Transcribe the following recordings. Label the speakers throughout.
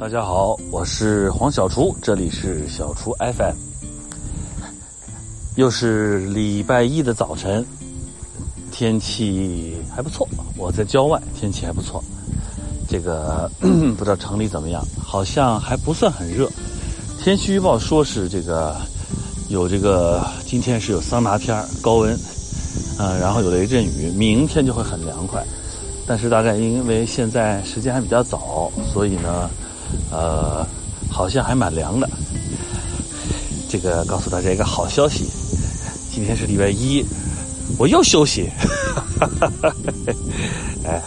Speaker 1: 大家好，我是黄小厨，这里是小厨 FM。又是礼拜一的早晨，天气还不错，我在郊外，天气还不错。这个 不知道城里怎么样，好像还不算很热。天气预报说是这个有这个今天是有桑拿天高温，嗯，然后有雷阵雨，明天就会很凉快。但是大概因为现在时间还比较早，所以呢。呃，好像还蛮凉的。这个告诉大家一个好消息，今天是礼拜一，我又休息。哎，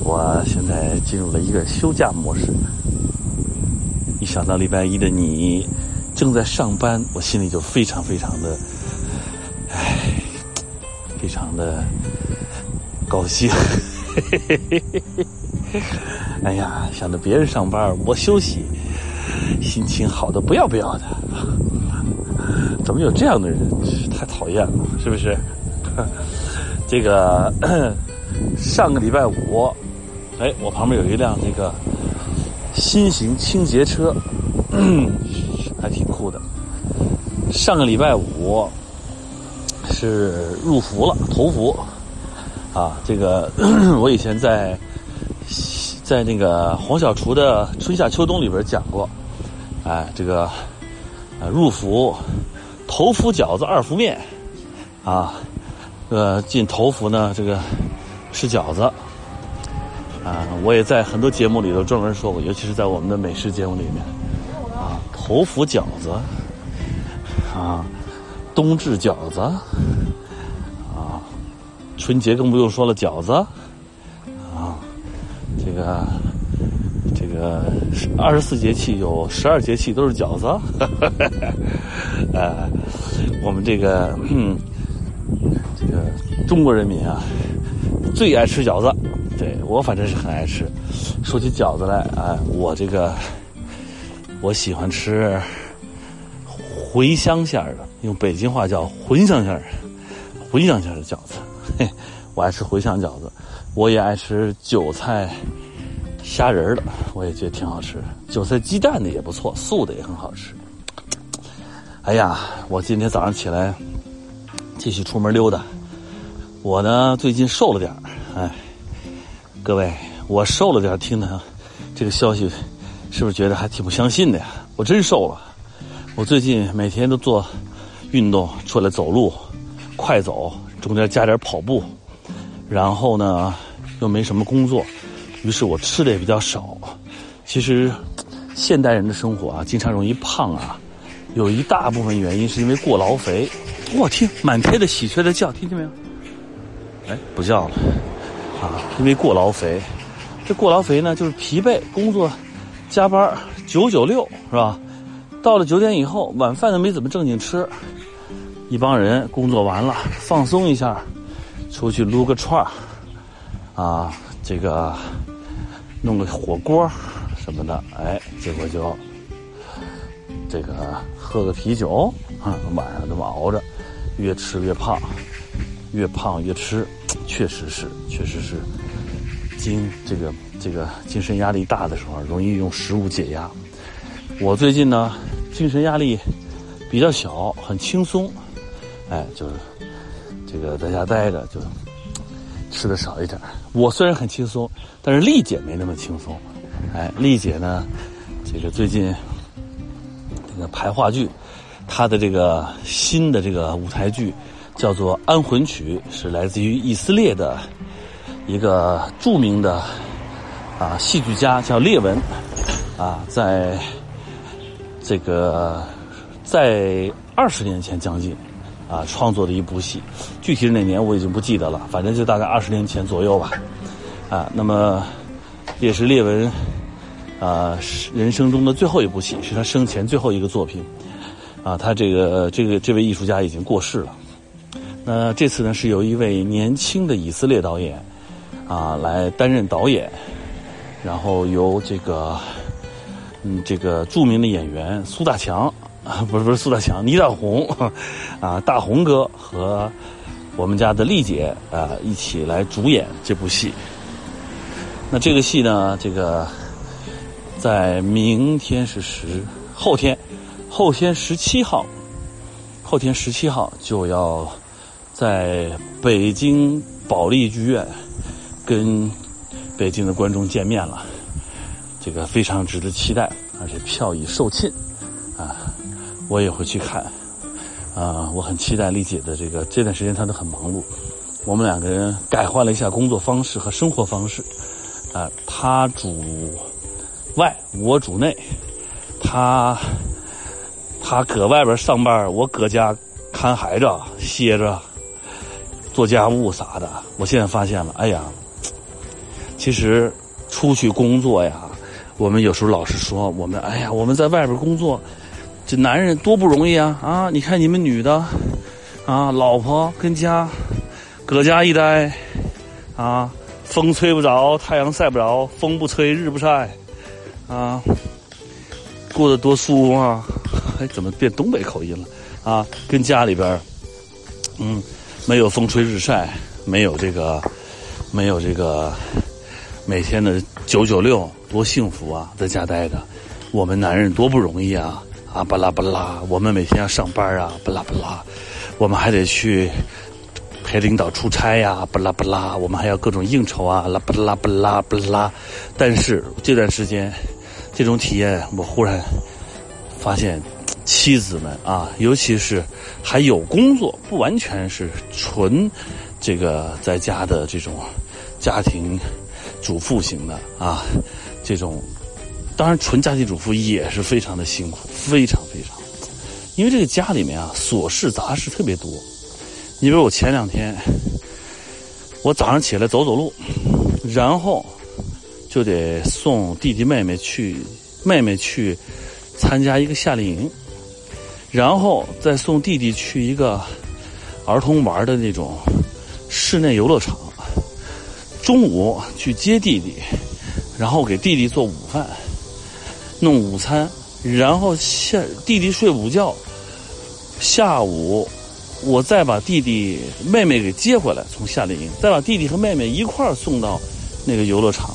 Speaker 1: 我现在进入了一个休假模式。一想到礼拜一的你正在上班，我心里就非常非常的，哎，非常的高兴。哎呀，想着别人上班，我休息，心情好的不要不要的。怎么有这样的人？太讨厌了，是不是？这个上个礼拜五，哎，我旁边有一辆这个新型清洁车，还挺酷的。上个礼拜五是入伏了，头伏啊。这个 我以前在。在那个黄小厨的春夏秋冬里边讲过，哎，这个呃入伏头伏饺子二伏面啊，呃进头伏呢这个吃饺子啊，我也在很多节目里头专门说过，尤其是在我们的美食节目里面啊，头伏饺子啊，冬至饺子啊，春节更不用说了饺子。这个这个二十四节气有十二节气都是饺子，呃，我们这个这个中国人民啊，最爱吃饺子，对我反正是很爱吃。说起饺子来啊，我这个我喜欢吃茴香馅儿的，用北京话叫茴香馅儿，茴香馅儿的饺子，嘿，我爱吃茴香饺子。我也爱吃韭菜虾仁的，我也觉得挺好吃。韭菜鸡蛋的也不错，素的也很好吃。哎呀，我今天早上起来继续出门溜达。我呢最近瘦了点哎，各位，我瘦了点听的这个消息，是不是觉得还挺不相信的呀？我真瘦了。我最近每天都做运动，出来走路，快走，中间加点跑步。然后呢，又没什么工作，于是我吃的也比较少。其实，现代人的生活啊，经常容易胖啊，有一大部分原因是因为过劳肥。我听满天的喜鹊在叫，听见没有？哎，不叫了啊，因为过劳肥。这过劳肥呢，就是疲惫，工作加班九九六是吧？到了九点以后，晚饭都没怎么正经吃。一帮人工作完了，放松一下。出去撸个串儿，啊，这个弄个火锅什么的，哎，结果就这个喝个啤酒，啊，晚上这么熬着，越吃越胖，越胖越吃，确实是，确实是，精这个这个精神压力大的时候，容易用食物解压。我最近呢，精神压力比较小，很轻松，哎，就是。这个在家待着就吃的少一点。我虽然很轻松，但是丽姐没那么轻松。哎，丽姐呢，这个最近这个排话剧，她的这个新的这个舞台剧叫做《安魂曲》，是来自于以色列的一个著名的啊戏剧家叫列文啊，在这个在二十年前将近。啊，创作的一部戏，具体是哪年我已经不记得了，反正就大概二十年前左右吧。啊，那么也是列文啊人生中的最后一部戏，是他生前最后一个作品。啊，他这个这个这位艺术家已经过世了。那这次呢，是由一位年轻的以色列导演啊来担任导演，然后由这个嗯这个著名的演员苏大强。啊，不是不是苏大强，倪大红，啊，大红哥和我们家的丽姐啊一起来主演这部戏。那这个戏呢，这个在明天是十，后天，后天十七号，后天十七号就要在北京保利剧院跟北京的观众见面了，这个非常值得期待，而且票已售罄，啊，我也会去看，啊，我很期待丽姐的这个这段时间她都很忙碌，我们两个人改换了一下工作方式和生活方式，啊，她主外，我主内，她她搁外边上班，我搁家看孩子、歇着、做家务啥的。我现在发现了，哎呀。其实，出去工作呀，我们有时候老是说我们，哎呀，我们在外边工作，这男人多不容易啊！啊，你看你们女的，啊，老婆跟家，搁家一待，啊，风吹不着，太阳晒不着，风不吹，日不晒，啊，过得多舒服啊！哎，怎么变东北口音了？啊，跟家里边，嗯，没有风吹日晒，没有这个，没有这个。每天的九九六多幸福啊，在家待着，我们男人多不容易啊啊巴拉巴拉，我们每天要上班啊巴拉巴拉，我们还得去陪领导出差呀巴拉巴拉，我们还要各种应酬啊啦巴拉巴拉巴拉。但是这段时间，这种体验，我忽然发现，妻子们啊，尤其是还有工作，不完全是纯这个在家的这种家庭。主妇型的啊，这种当然纯家庭主妇也是非常的辛苦，非常非常，因为这个家里面啊琐事杂事特别多。你比如我前两天，我早上起来走走路，然后就得送弟弟妹妹去妹妹去参加一个夏令营，然后再送弟弟去一个儿童玩的那种室内游乐场。中午去接弟弟，然后给弟弟做午饭，弄午餐，然后下弟弟睡午觉，下午我再把弟弟妹妹给接回来，从夏令营，再把弟弟和妹妹一块儿送到那个游乐场，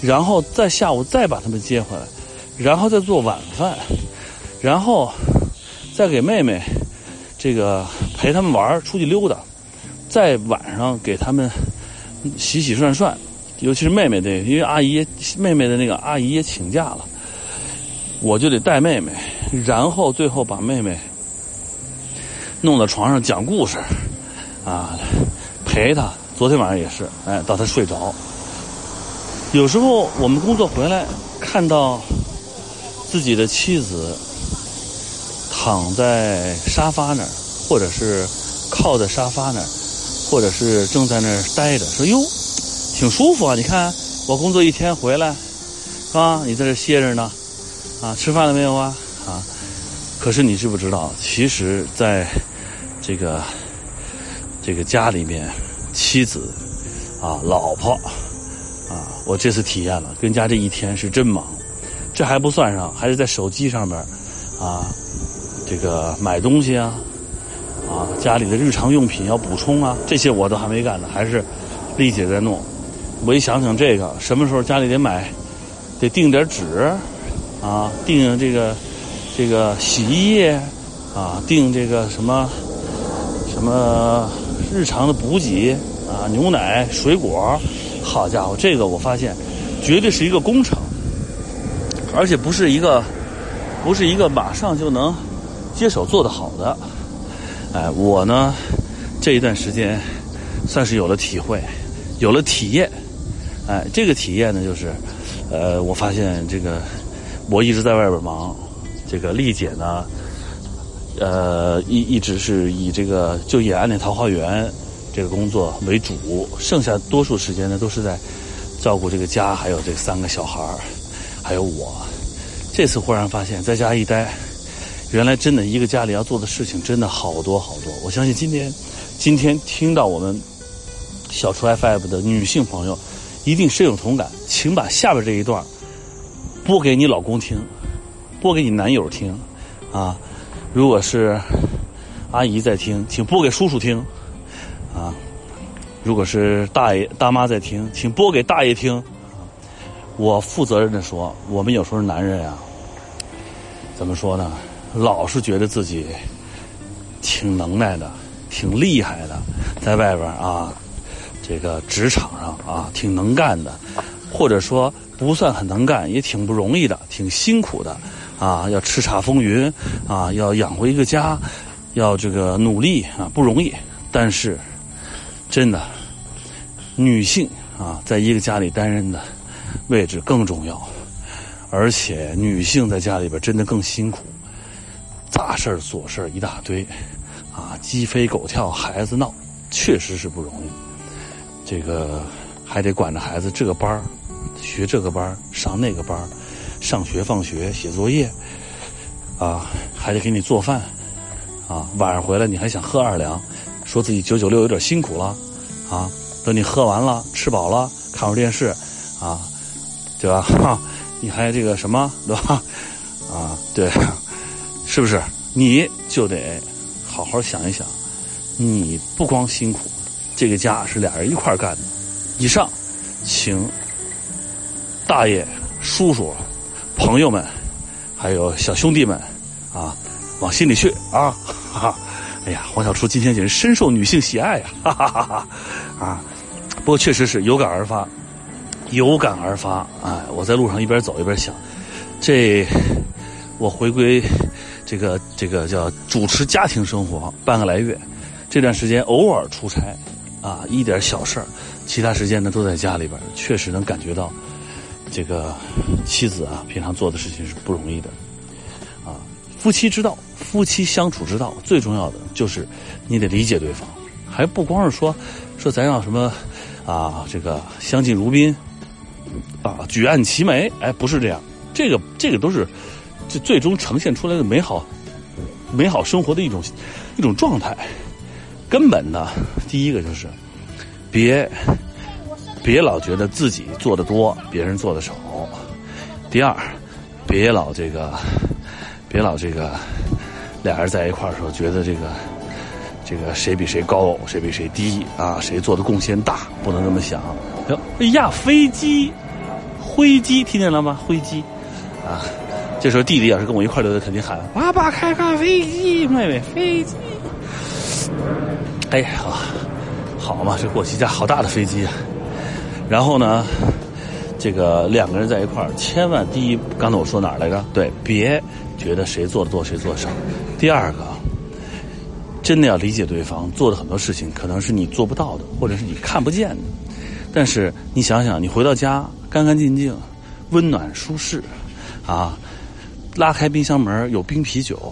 Speaker 1: 然后再下午再把他们接回来，然后再做晚饭，然后再给妹妹这个陪他们玩出去溜达，在晚上给他们。洗洗涮涮，尤其是妹妹的，因为阿姨妹妹的那个阿姨也请假了，我就得带妹妹，然后最后把妹妹弄到床上讲故事，啊，陪她。昨天晚上也是，哎，到她睡着。有时候我们工作回来，看到自己的妻子躺在沙发那儿，或者是靠在沙发那儿。或者是正在那儿待着，说哟，挺舒服啊！你看我工作一天回来，啊？你在这歇着呢，啊，吃饭了没有啊？啊，可是你知不知道，其实在这个这个家里面，妻子啊，老婆啊，我这次体验了，跟家这一天是真忙，这还不算上，还是在手机上边啊，这个买东西啊。啊，家里的日常用品要补充啊，这些我都还没干呢，还是丽姐在弄。我一想想这个，什么时候家里得买，得订点纸，啊，订这个这个洗衣液，啊，订这个什么什么日常的补给啊，牛奶、水果。好家伙，这个我发现绝对是一个工程，而且不是一个不是一个马上就能接手做得好的。哎，我呢，这一段时间算是有了体会，有了体验。哎，这个体验呢，就是，呃，我发现这个我一直在外边忙，这个丽姐呢，呃，一一直是以这个就演《暗恋桃花源》这个工作为主，剩下多数时间呢都是在照顾这个家，还有这三个小孩，还有我。这次忽然发现，在家一待。原来真的一个家里要做的事情真的好多好多，我相信今天，今天听到我们小厨 FM 的女性朋友，一定深有同感，请把下边这一段播给你老公听，播给你男友听，啊，如果是阿姨在听，请播给叔叔听，啊，如果是大爷大妈在听，请播给大爷听，我负责任的说，我们有时候男人呀，怎么说呢？老是觉得自己挺能耐的，挺厉害的，在外边啊，这个职场上啊，挺能干的，或者说不算很能干，也挺不容易的，挺辛苦的，啊，要叱咤风云，啊，要养活一个家，要这个努力啊，不容易。但是，真的，女性啊，在一个家里担任的位置更重要，而且女性在家里边真的更辛苦。杂事儿、琐事儿一大堆，啊，鸡飞狗跳，孩子闹，确实是不容易。这个还得管着孩子这个班儿，学这个班，上那个班，上学放学写作业，啊，还得给你做饭，啊，晚上回来你还想喝二两，说自己九九六有点辛苦了，啊，等你喝完了吃饱了看会儿电视，啊，对吧？哈，你还这个什么，对吧？啊，对。是不是？你就得好好想一想，你不光辛苦，这个家是俩人一块干的。以上，请大爷、叔叔、朋友们，还有小兄弟们啊，往心里去啊！哈哈，哎呀，黄小厨今天简直深受女性喜爱呀！哈哈哈哈啊，不过确实是有感而发，有感而发。哎，我在路上一边走一边想，这我回归。这个这个叫主持家庭生活半个来月，这段时间偶尔出差，啊，一点小事儿，其他时间呢都在家里边，确实能感觉到，这个妻子啊平常做的事情是不容易的，啊，夫妻之道，夫妻相处之道，最重要的就是你得理解对方，还不光是说说咱要什么啊这个相敬如宾，啊举案齐眉，哎，不是这样，这个这个都是。这最终呈现出来的美好、美好生活的一种一种状态，根本的第一个就是别别老觉得自己做的多，别人做的少；第二，别老这个别老这个俩人在一块儿的时候觉得这个这个谁比谁高，谁比谁低啊？谁做的贡献大？不能这么想。哎呀，飞机，灰机，听见了吗？灰机啊！这时候弟弟要是跟我一块溜的，肯定喊：“爸爸开开飞机，妹妹飞机。”哎呀，好嘛，这过去架好大的飞机啊！然后呢，这个两个人在一块儿，千万第一，刚才我说哪儿来着？对，别觉得谁做的多，谁做的少。第二个，真的要理解对方做的很多事情，可能是你做不到的，或者是你看不见的。但是你想想，你回到家干干净净、温暖舒适，啊。拉开冰箱门有冰啤酒，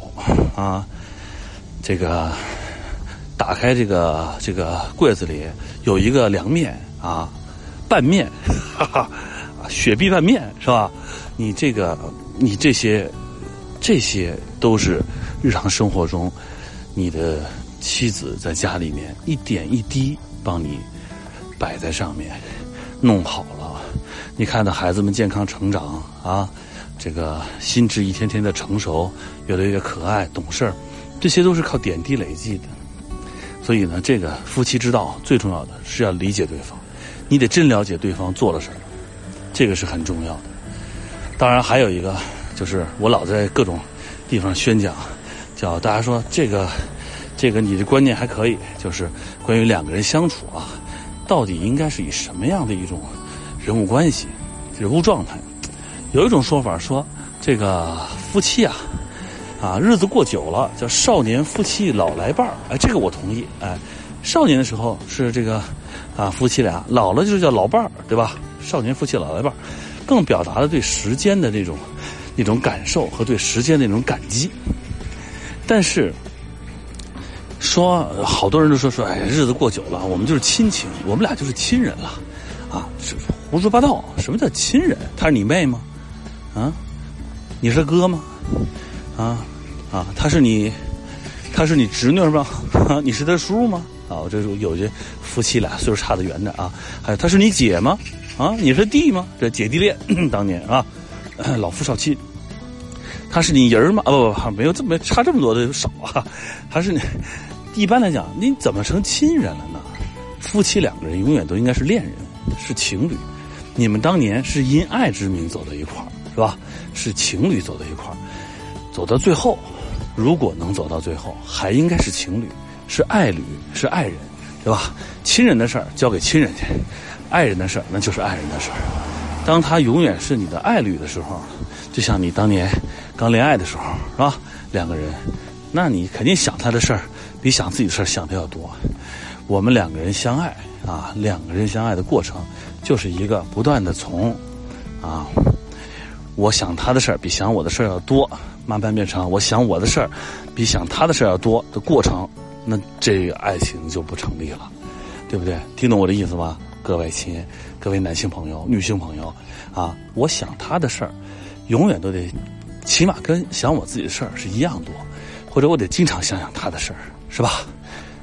Speaker 1: 啊，这个打开这个这个柜子里有一个凉面啊，拌面，哈哈，雪碧拌面是吧？你这个你这些这些都是日常生活中你的妻子在家里面一点一滴帮你摆在上面，弄好了，你看到孩子们健康成长啊。这个心智一天天的成熟，越来越可爱、懂事儿，这些都是靠点滴累积的。所以呢，这个夫妻之道最重要的是要理解对方，你得真了解对方做了什么，这个是很重要的。当然还有一个，就是我老在各种地方宣讲，叫大家说这个这个你的观念还可以，就是关于两个人相处啊，到底应该是以什么样的一种人物关系、人物状态。有一种说法说，这个夫妻啊，啊日子过久了叫少年夫妻老来伴儿，哎，这个我同意，哎，少年的时候是这个啊夫妻俩，老了就是叫老伴儿，对吧？少年夫妻老来伴儿，更表达了对时间的那种那种感受和对时间的那种感激。但是说好多人都说说，哎，日子过久了，我们就是亲情，我们俩就是亲人了，啊，胡说八道，什么叫亲人？他是你妹吗？啊，你是哥吗？啊啊，他是你，他是你侄女吗？你是他叔吗？啊，这有些夫妻俩岁数差得远的啊。还有，他是你姐吗？啊，你是弟吗？这姐弟恋 当年啊，老夫少妻。他是你人吗？啊不不，没有这么差这么多的少啊。还是一般来讲，你怎么成亲人了呢？夫妻两个人永远都应该是恋人，是情侣。你们当年是因爱之名走到一块儿，是吧？是情侣走到一块儿，走到最后，如果能走到最后，还应该是情侣，是爱侣，是爱人，对吧？亲人的事儿交给亲人去，爱人的事儿那就是爱人的事儿。当他永远是你的爱侣的时候，就像你当年刚恋爱的时候，是吧？两个人，那你肯定想他的事儿，比想自己的事儿想的要多。我们两个人相爱啊，两个人相爱的过程，就是一个不断的从啊，我想他的事儿比想我的事儿要多，慢慢变成我想我的事儿比想他的事儿要多的过程，那这爱情就不成立了，对不对？听懂我的意思吗？各位亲，各位男性朋友、女性朋友啊，我想他的事儿，永远都得起码跟想我自己的事儿是一样多，或者我得经常想想他的事儿，是吧？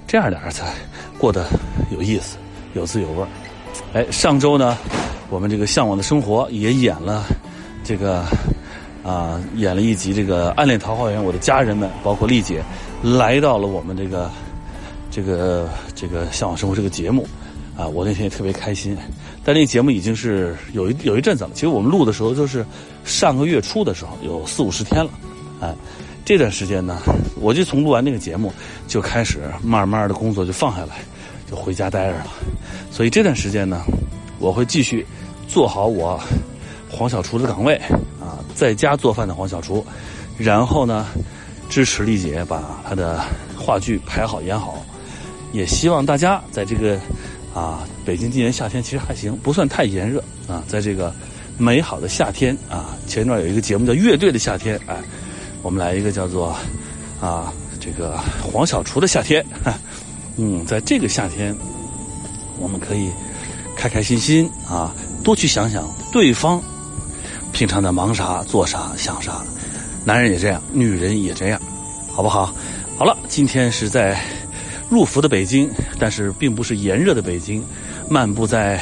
Speaker 1: 这样俩人才过得有意思、有滋有味儿。哎，上周呢，我们这个《向往的生活》也演了这个啊，演了一集这个《暗恋桃花源》。我的家人们，包括丽姐，来到了我们这个这个这个《向往生活》这个节目啊，我那天也特别开心。但那节目已经是有一有一阵子了，其实我们录的时候就是上个月初的时候，有四五十天了，哎。这段时间呢，我就从录完那个节目就开始慢慢的工作就放下来，就回家待着了。所以这段时间呢，我会继续做好我黄小厨的岗位啊，在家做饭的黄小厨。然后呢，支持丽姐把她的话剧排好演好。也希望大家在这个啊，北京今年夏天其实还行，不算太炎热啊，在这个美好的夏天啊，前段有一个节目叫《乐队的夏天》哎。我们来一个叫做啊，这个黄小厨的夏天，嗯，在这个夏天，我们可以开开心心啊，多去想想对方平常在忙啥、做啥、想啥。男人也这样，女人也这样，好不好？好了，今天是在入伏的北京，但是并不是炎热的北京，漫步在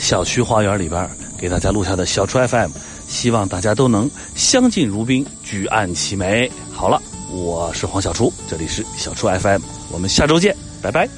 Speaker 1: 小区花园里边，给大家录下的小厨 FM。希望大家都能相敬如宾，举案齐眉。好了，我是黄小厨，这里是小厨 FM，我们下周见，拜拜。